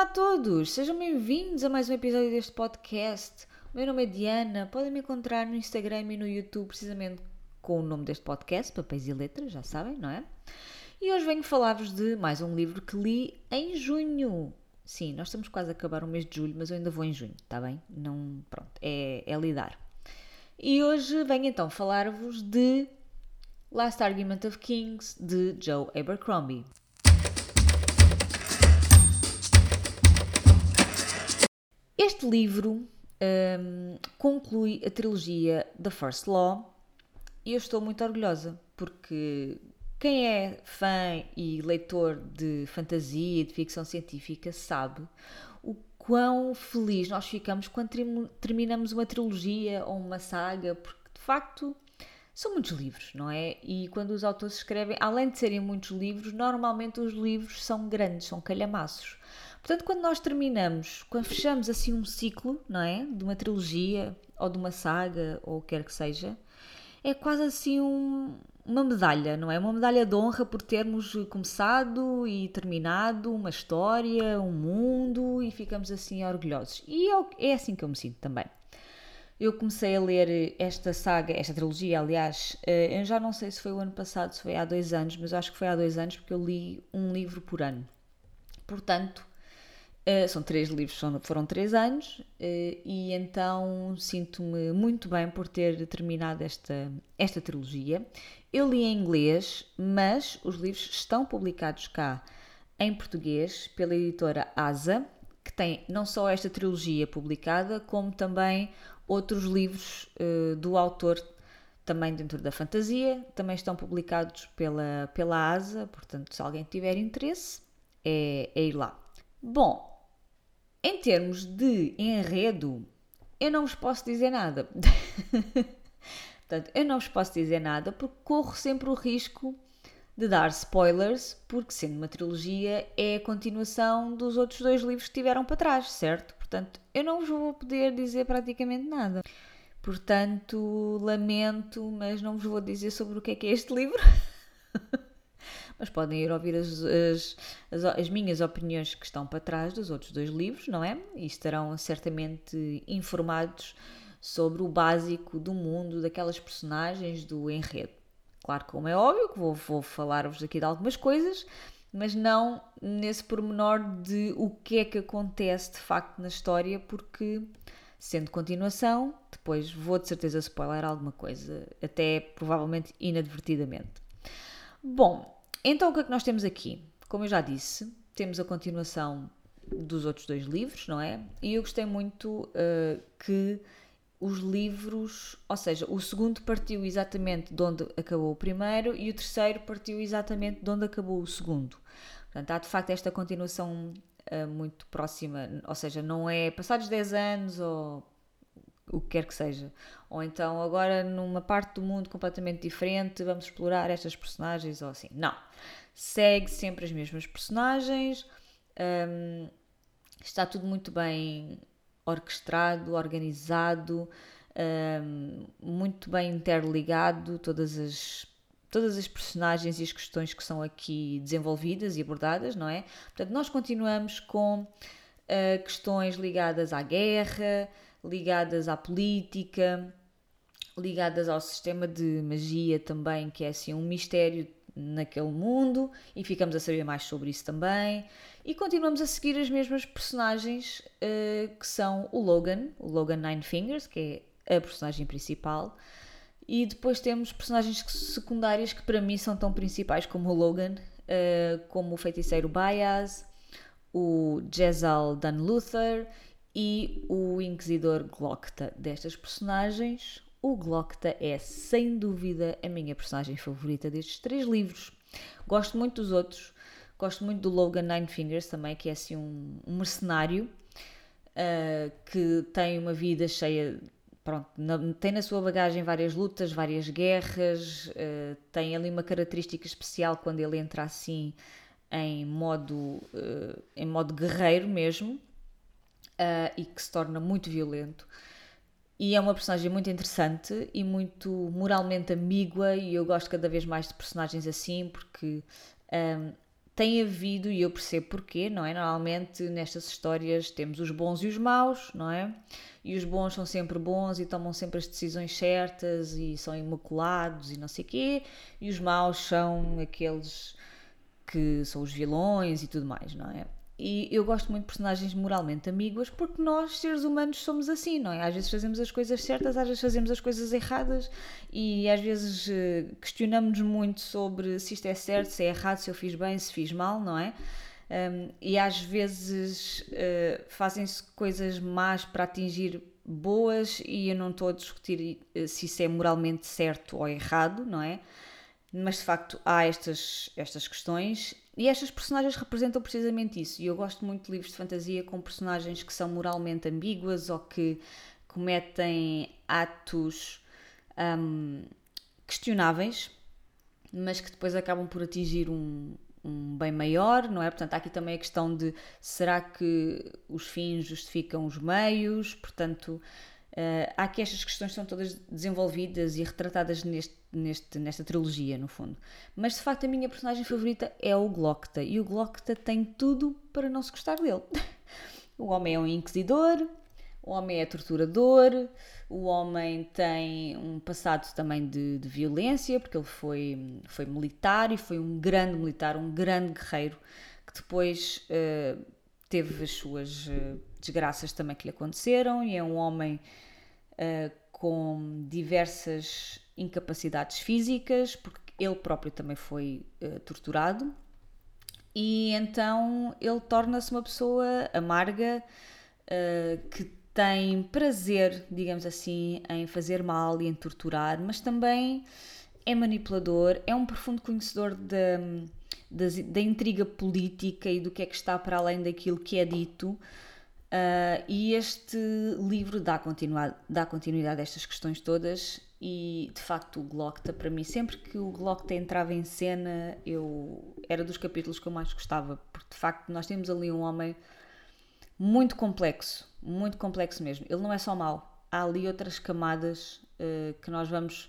Olá a todos, sejam bem-vindos a mais um episódio deste podcast. O meu nome é Diana, podem me encontrar no Instagram e no YouTube precisamente com o nome deste podcast, Papéis e Letras, já sabem, não é? E hoje venho falar-vos de mais um livro que li em junho. Sim, nós estamos quase a acabar o mês de julho, mas eu ainda vou em junho, está bem? Não, pronto, é, é lidar. E hoje venho então falar-vos de Last Argument of Kings de Joe Abercrombie. Este livro um, conclui a trilogia The First Law e eu estou muito orgulhosa porque quem é fã e leitor de fantasia e de ficção científica sabe o quão feliz nós ficamos quando terminamos uma trilogia ou uma saga, porque de facto são muitos livros, não é? E quando os autores escrevem, além de serem muitos livros, normalmente os livros são grandes, são calhamaços. Portanto, quando nós terminamos, quando fechamos assim um ciclo, não é? De uma trilogia ou de uma saga ou o que quer que seja, é quase assim um, uma medalha, não é? Uma medalha de honra por termos começado e terminado uma história, um mundo e ficamos assim orgulhosos. E é, é assim que eu me sinto também. Eu comecei a ler esta saga, esta trilogia, aliás, eh, eu já não sei se foi o ano passado, se foi há dois anos, mas acho que foi há dois anos porque eu li um livro por ano. Portanto, Uh, são três livros, foram três anos, uh, e então sinto-me muito bem por ter terminado esta, esta trilogia. Eu li em inglês, mas os livros estão publicados cá em português pela editora Asa, que tem não só esta trilogia publicada, como também outros livros uh, do autor também dentro da fantasia, também estão publicados pela, pela Asa, portanto, se alguém tiver interesse, é, é ir lá. Bom, em termos de enredo, eu não vos posso dizer nada. Portanto, eu não vos posso dizer nada porque corro sempre o risco de dar spoilers, porque sendo uma trilogia é a continuação dos outros dois livros que tiveram para trás, certo? Portanto, eu não vos vou poder dizer praticamente nada. Portanto, lamento, mas não vos vou dizer sobre o que é que é este livro. mas podem ir ouvir as, as, as, as, minhas opiniões que estão para trás dos outros dois livros, não é? E estarão certamente informados sobre o básico do mundo, daquelas personagens, do enredo. Claro, como é óbvio, que vou, vou falar-vos aqui de algumas coisas, mas não nesse pormenor de o que é que acontece de facto na história, porque sendo continuação, depois vou de certeza spoiler alguma coisa, até provavelmente inadvertidamente. Bom, então o que é que nós temos aqui? Como eu já disse, temos a continuação dos outros dois livros, não é? E eu gostei muito uh, que os livros, ou seja, o segundo partiu exatamente de onde acabou o primeiro e o terceiro partiu exatamente de onde acabou o segundo. Portanto, há de facto esta continuação uh, muito próxima, ou seja, não é passados 10 anos ou o que quer que seja. Ou então agora numa parte do mundo completamente diferente vamos explorar estas personagens ou assim. Não. Segue sempre as mesmas personagens. Um, está tudo muito bem orquestrado, organizado, um, muito bem interligado, todas as todas as personagens e as questões que são aqui desenvolvidas e abordadas, não é? Portanto, nós continuamos com uh, questões ligadas à guerra, ligadas à política, ligadas ao sistema de magia também, que é assim um mistério naquele mundo, e ficamos a saber mais sobre isso também. E continuamos a seguir as mesmas personagens uh, que são o Logan, o Logan Nine Fingers, que é a personagem principal, e depois temos personagens secundárias que para mim são tão principais como o Logan, uh, como o feiticeiro Baez, o Jezal Dan Luther e o Inquisidor Glocta. Destas personagens, o Glocta é sem dúvida a minha personagem favorita destes três livros. Gosto muito dos outros, gosto muito do Logan Nine Fingers também, que é assim um, um mercenário uh, que tem uma vida cheia. Pronto, na, tem na sua bagagem várias lutas, várias guerras, uh, tem ali uma característica especial quando ele entra assim em modo, uh, em modo guerreiro mesmo uh, e que se torna muito violento. E é uma personagem muito interessante e muito moralmente ambígua, e eu gosto cada vez mais de personagens assim, porque um, tem havido, e eu percebo porquê, não é? Normalmente nestas histórias temos os bons e os maus, não é? E os bons são sempre bons e tomam sempre as decisões certas e são imaculados e não sei quê, e os maus são aqueles que são os vilões e tudo mais, não é? E eu gosto muito de personagens moralmente ambíguas porque nós, seres humanos, somos assim, não é? Às vezes fazemos as coisas certas, às vezes fazemos as coisas erradas e às vezes eh, questionamos-nos muito sobre se isto é certo, se é errado, se eu fiz bem, se fiz mal, não é? Um, e às vezes uh, fazem-se coisas más para atingir boas e eu não estou a discutir eh, se isso é moralmente certo ou errado, não é? Mas de facto há estas, estas questões e estas personagens representam precisamente isso. E eu gosto muito de livros de fantasia com personagens que são moralmente ambíguas ou que cometem atos um, questionáveis, mas que depois acabam por atingir um, um bem maior, não é? Portanto, há aqui também a questão de será que os fins justificam os meios? Portanto, uh, há aqui estas questões que são todas desenvolvidas e retratadas neste neste, nesta trilogia, no fundo. Mas de facto a minha personagem favorita é o Glocta e o Glocta tem tudo para não se gostar dele. o homem é um inquisidor, o homem é torturador, o homem tem um passado também de, de, violência, porque ele foi, foi militar e foi um grande militar, um grande guerreiro, que depois uh, teve as suas uh, desgraças também que lhe aconteceram, e é um homem uh, com diversas incapacidades físicas, porque ele próprio também foi uh, torturado, e então ele torna-se uma pessoa amarga uh, que tem prazer, digamos assim, em fazer mal e em torturar, mas também é manipulador, é um profundo conhecedor da, da, da intriga política e do que é que está para além daquilo que é dito. Uh, e este livro dá continuidade, dá continuidade a estas questões todas e de facto o Glockta para mim sempre que o Glockta entrava em cena eu era dos capítulos que eu mais gostava porque de facto nós temos ali um homem muito complexo muito complexo mesmo. Ele não é só mau há ali outras camadas uh, que nós vamos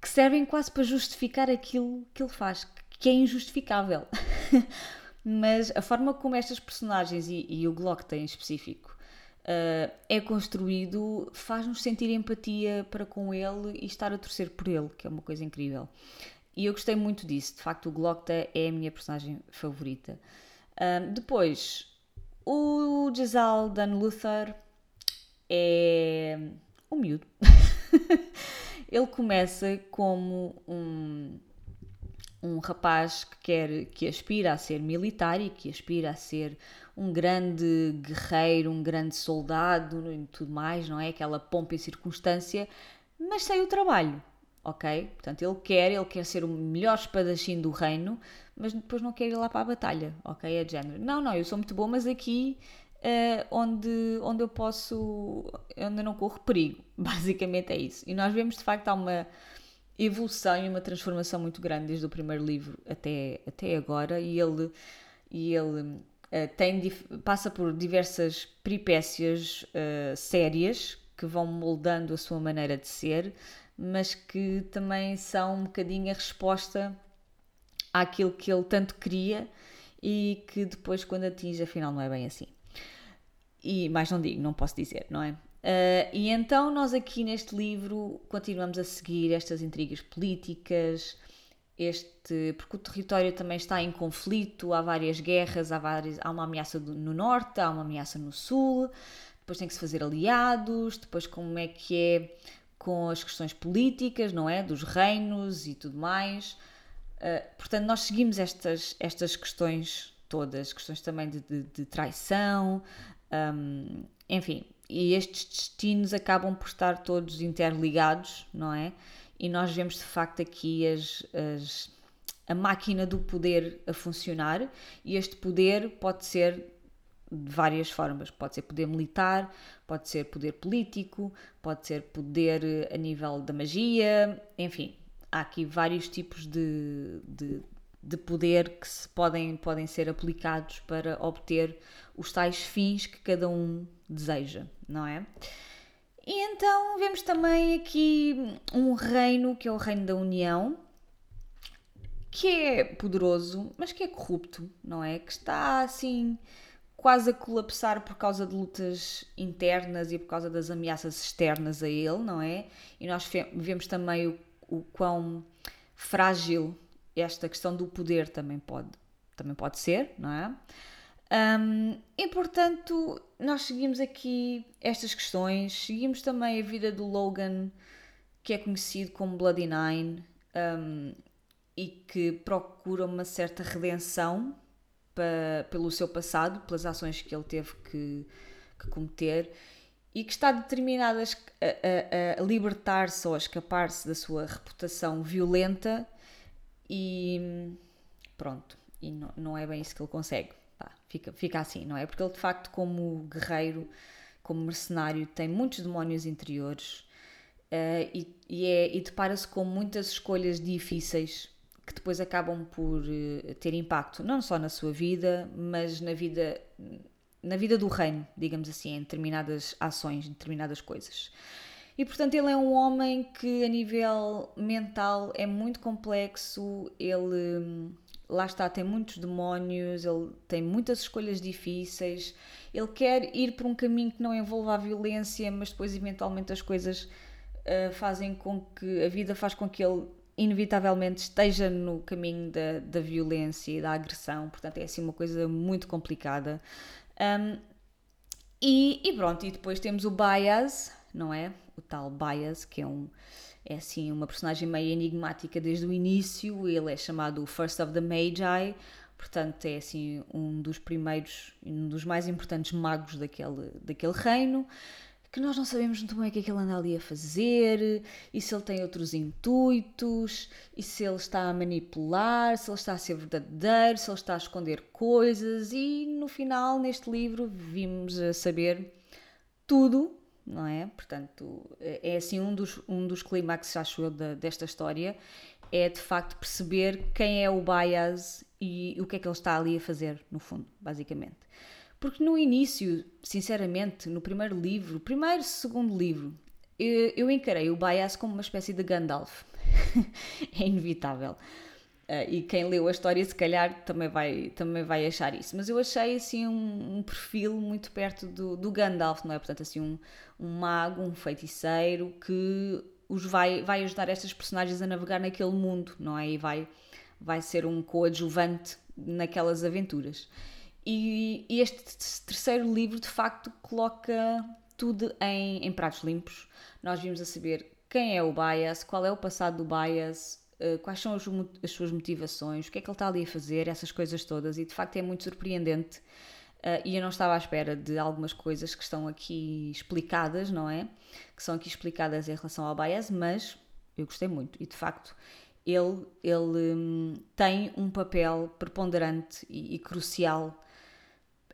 que servem quase para justificar aquilo que ele faz que é injustificável mas a forma como estas personagens e, e o Glockta em específico uh, é construído faz-nos sentir empatia para com ele e estar a torcer por ele, que é uma coisa incrível. E eu gostei muito disso, de facto, o Glockta é a minha personagem favorita. Uh, depois, o Gisal Dan Luther é um miúdo. ele começa como um, um rapaz que quer, que aspira a ser militar e que aspira a ser um grande guerreiro, um grande soldado e tudo mais, não é? Aquela pompa e circunstância, mas sem o trabalho, ok? Portanto, ele quer, ele quer ser o melhor espadachim do reino, mas depois não quer ir lá para a batalha, ok? É de género. Não, não, eu sou muito bom, mas aqui uh, onde, onde eu posso, onde eu não corro perigo, basicamente é isso. E nós vemos de facto há uma evolução e uma transformação muito grande desde o primeiro livro até, até agora e ele, e ele eh, tem, passa por diversas peripécias uh, sérias que vão moldando a sua maneira de ser, mas que também são um bocadinho a resposta àquilo que ele tanto queria e que depois, quando atinge, afinal não é bem assim. E mais não digo, não posso dizer, não é? Uh, e então nós aqui neste livro continuamos a seguir estas intrigas políticas, este, porque o território também está em conflito, há várias guerras, há, várias, há uma ameaça no norte, há uma ameaça no sul, depois tem que se fazer aliados, depois como é que é com as questões políticas, não é? Dos reinos e tudo mais. Uh, portanto, nós seguimos estas, estas questões todas, questões também de, de, de traição, um, enfim, e estes destinos acabam por estar todos interligados, não é? e nós vemos de facto aqui as, as, a máquina do poder a funcionar e este poder pode ser de várias formas. Pode ser poder militar, pode ser poder político, pode ser poder eh, a nível da magia, enfim, há aqui vários tipos de, de, de poder que se podem, podem ser aplicados para obter os tais fins que cada um deseja, não é? E então vemos também aqui um reino que é o reino da União, que é poderoso, mas que é corrupto, não é? Que está assim quase a colapsar por causa de lutas internas e por causa das ameaças externas a ele, não é? E nós vemos também o, o quão frágil esta questão do poder também pode, também pode ser, não é? Um, e portanto, nós seguimos aqui estas questões, seguimos também a vida do Logan, que é conhecido como Bloody Nine, um, e que procura uma certa redenção pelo seu passado, pelas ações que ele teve que, que cometer, e que está determinado a, a, a libertar-se ou a escapar-se da sua reputação violenta, e pronto, e não, não é bem isso que ele consegue. Fica, fica assim, não é? Porque ele, de facto, como guerreiro, como mercenário, tem muitos demónios interiores uh, e, e, é, e depara-se com muitas escolhas difíceis que depois acabam por uh, ter impacto não só na sua vida, mas na vida, na vida do reino, digamos assim, em determinadas ações, em determinadas coisas. E portanto, ele é um homem que, a nível mental, é muito complexo, ele hum, lá está, tem muitos demónios, ele tem muitas escolhas difíceis, ele quer ir por um caminho que não envolva a violência, mas depois eventualmente as coisas uh, fazem com que a vida faz com que ele inevitavelmente esteja no caminho da, da violência e da agressão, portanto é assim uma coisa muito complicada. Um, e, e, pronto, e depois temos o Bias, não é? O tal Bias, que é um é assim uma personagem meio enigmática desde o início. Ele é chamado First of the Magi, portanto é assim um dos primeiros, um dos mais importantes magos daquele, daquele reino. Que nós não sabemos muito bem o que é que ele anda ali a fazer, e se ele tem outros intuitos, e se ele está a manipular, se ele está a ser verdadeiro, se ele está a esconder coisas, e no final, neste livro, vimos a saber tudo não é? Portanto, é, é assim um dos, um dos clímaxes, acho eu, de, desta história, é de facto perceber quem é o Bias e o que é que ele está ali a fazer, no fundo, basicamente. Porque no início, sinceramente, no primeiro livro, primeiro, segundo livro, eu, eu encarei o Bias como uma espécie de Gandalf. é inevitável. Uh, e quem leu a história, se calhar, também vai, também vai achar isso. Mas eu achei, assim, um, um perfil muito perto do, do, Gandalf, não é? Portanto, assim, um, um mago, um feiticeiro que os vai, vai ajudar estas personagens a navegar naquele mundo, não é? E vai, vai ser um coadjuvante naquelas aventuras. E, e este terceiro livro, de facto, coloca tudo em, em pratos limpos. Nós vimos a saber quem é o Bias, qual é o passado do Bias, eh, quais são as, as, suas motivações, o que é que ele está ali a fazer, essas coisas todas, e de facto é muito surpreendente. Uh, e eu não estava à espera de algumas coisas que estão aqui explicadas, não é? Que são aqui explicadas em relação ao Baez, mas eu gostei muito e de facto ele, ele hum, tem um papel preponderante e, e crucial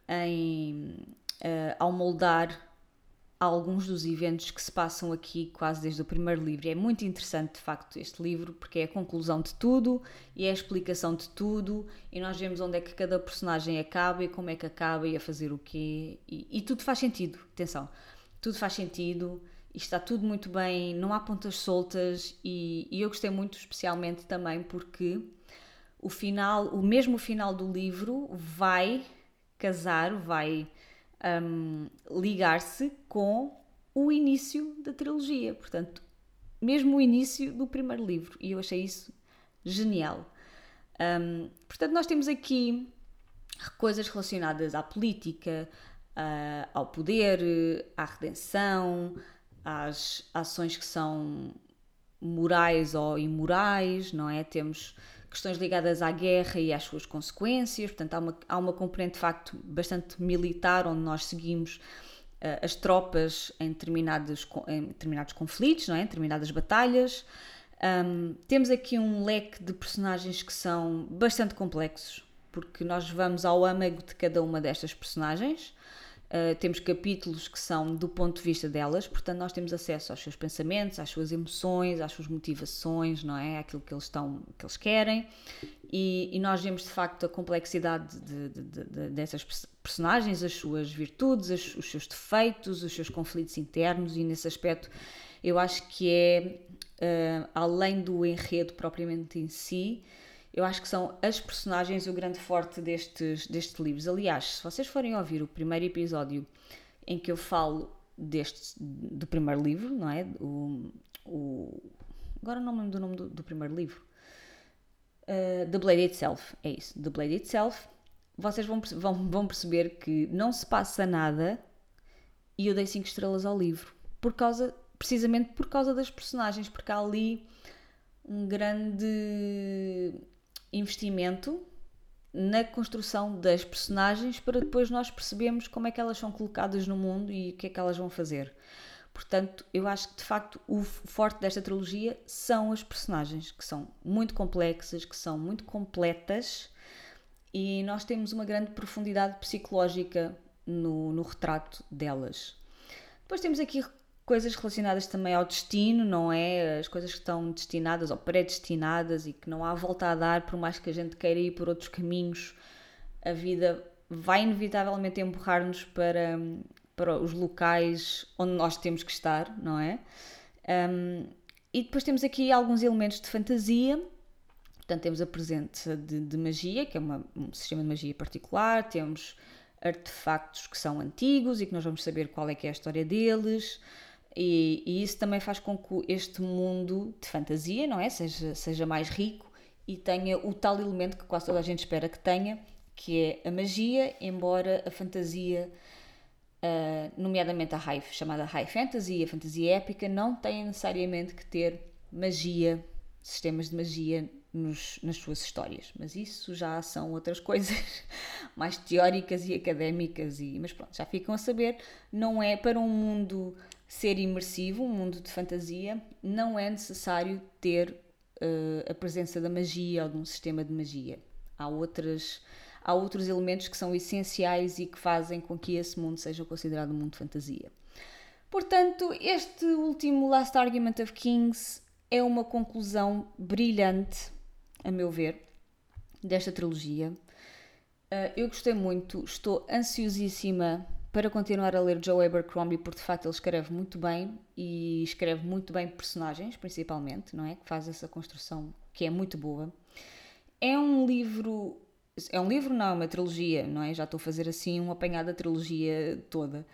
em, uh, ao moldar alguns dos eventos que se passam aqui quase desde o primeiro livro. É muito interessante, de facto, este livro, porque é a conclusão de tudo e é a explicação de tudo, e nós vemos onde é que cada personagem acaba e como é que acaba e a fazer o quê. E, e tudo faz sentido, atenção, tudo faz sentido e está tudo muito bem, não há pontas soltas, e, e eu gostei muito, especialmente também porque o final, o mesmo final do livro vai casar, vai um, ligar-se com o início da trilogia, portanto, mesmo o início do primeiro livro, e eu achei isso genial. Um, portanto, nós temos aqui coisas relacionadas à política, uh, ao poder, à redenção, às ações que são morais ou imorais, não é? Temos questões ligadas à guerra e às suas consequências, portanto, há uma, há uma componente de facto bastante militar, onde nós seguimos uh, as tropas em determinados, em determinados conflitos, não é? em determinadas batalhas. Um, temos aqui um leque de personagens que são bastante complexos, porque nós vamos ao âmago de cada uma destas personagens. Uh, temos capítulos que são do ponto de vista delas, portanto, nós temos acesso aos seus pensamentos, às suas emoções, às suas motivações, não é? Aquilo que eles, estão, que eles querem. E, e nós vemos de facto a complexidade de, de, de, dessas personagens, as suas virtudes, as, os seus defeitos, os seus conflitos internos, e nesse aspecto eu acho que é, uh, além do enredo propriamente em si, Eu acho que são as personagens o grande forte destes, destes livros. Aliás, se vocês forem ouvir o primeiro episódio em que eu falo deste, do primeiro livro, não é? O, o, agora não me lembro do nome do, do primeiro livro. Uh, The Blade Itself, é isso. The Blade Itself. Vocês vão, vão, vão perceber que não se passa nada e eu dei 5 estrelas ao livro. Por causa, precisamente por causa das personagens, porque há ali um grande investimento na construção das personagens para depois nós percebermos como é que elas são colocadas no mundo e o que é que elas vão fazer. Portanto, eu acho que de facto o forte desta trilogia são as personagens, que são muito complexas, que são muito completas e nós temos uma grande profundidade psicológica no, no retrato delas. Depois temos aqui coisas relacionadas também ao destino, não é? As coisas que estão destinadas ou predestinadas e que não há volta a dar, por mais que a gente queira ir por outros caminhos, a vida vai inevitavelmente empurrar-nos para, para os locais onde nós temos que estar, não é? Um, e depois temos aqui alguns elementos de fantasia. Portanto, temos a presença de, de magia, que é uma, um sistema de magia particular, temos artefactos que são antigos e que nós vamos saber qual é que é a história deles. E, e, isso também faz com que este mundo de fantasia, não é? Seja, seja mais rico e tenha o tal elemento que quase toda a gente espera que tenha, que é a magia, embora a fantasia, uh, nomeadamente a high, chamada high fantasy, a fantasia épica, não tenha necessariamente que ter magia, sistemas de magia nos, nas suas histórias. Mas isso já são outras coisas mais teóricas e académicas, e, mas pronto, já ficam a saber, não é para um mundo ser imersivo, um mundo de fantasia, não é necessário ter uh, a presença da magia ou de um sistema de magia. Há, outras, há outros elementos que são essenciais e que fazem com que esse mundo seja considerado um mundo de fantasia. Portanto, este último Last Argument of Kings é uma conclusão brilhante, a meu ver, desta trilogia. Uh, eu gostei muito, estou ansiosíssima para continuar a ler Joe Abercrombie, porque de facto ele escreve muito bem e escreve muito bem personagens, principalmente, não é? Que faz essa construção que é muito boa. É um livro. É um livro, não, é uma trilogia, não é? Já estou a fazer assim um apanhado da trilogia toda.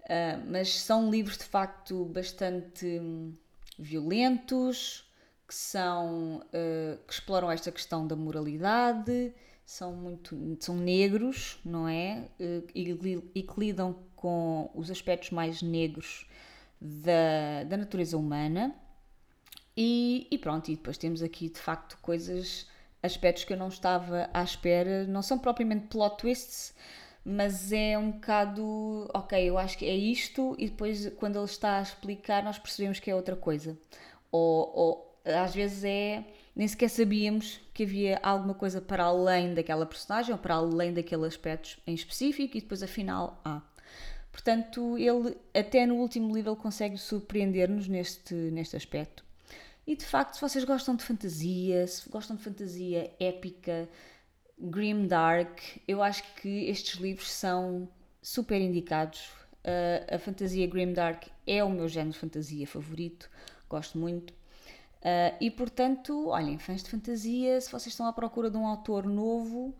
Uh, mas são livros de facto bastante hum, violentos, que são. Uh, que exploram esta questão da moralidade são muito são negros, não é? Eh, e, e que lidam com os aspectos mais negros da, da natureza humana. E, e, pronto, e depois temos aqui de facto coisas, aspectos que eu não estava à espera, não são propriamente plot twists, mas é um bocado, ok, eu acho que é isto, e depois quando ele está a explicar, nós percebemos que é outra coisa. Ou, ou às vezes é nem sequer sabíamos que havia alguma coisa para além daquela personagem ou para além daquele aspecto em específico e depois afinal há. Portanto, ele até no último nível consegue surpreender-nos neste, neste aspecto. E de facto, se vocês gostam de fantasia, se gostam de fantasia épica, grim dark, eu acho que estes livros são super indicados. Uh, a fantasia grim dark é o meu género de fantasia favorito, gosto muito. Uh, e portanto, olhem, fãs de fantasia, se vocês estão à procura de um autor novo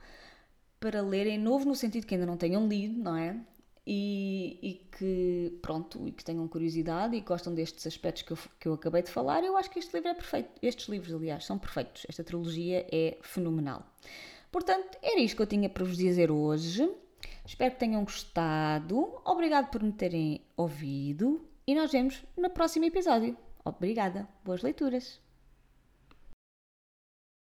para lerem, novo no sentido que ainda não tenham lido, não é? E, e, que, pronto, e que tenham curiosidade e gostam destes aspectos que eu, que eu acabei de falar, eu acho que este livro é perfeito. Estes livros, aliás, são perfeitos. Esta trilogia é fenomenal. Portanto, era isto que eu tinha para vos dizer hoje. Espero que tenham gostado. Obrigado por me terem ouvido e nós vemos no próximo episódio. Obrigada. Boas leituras.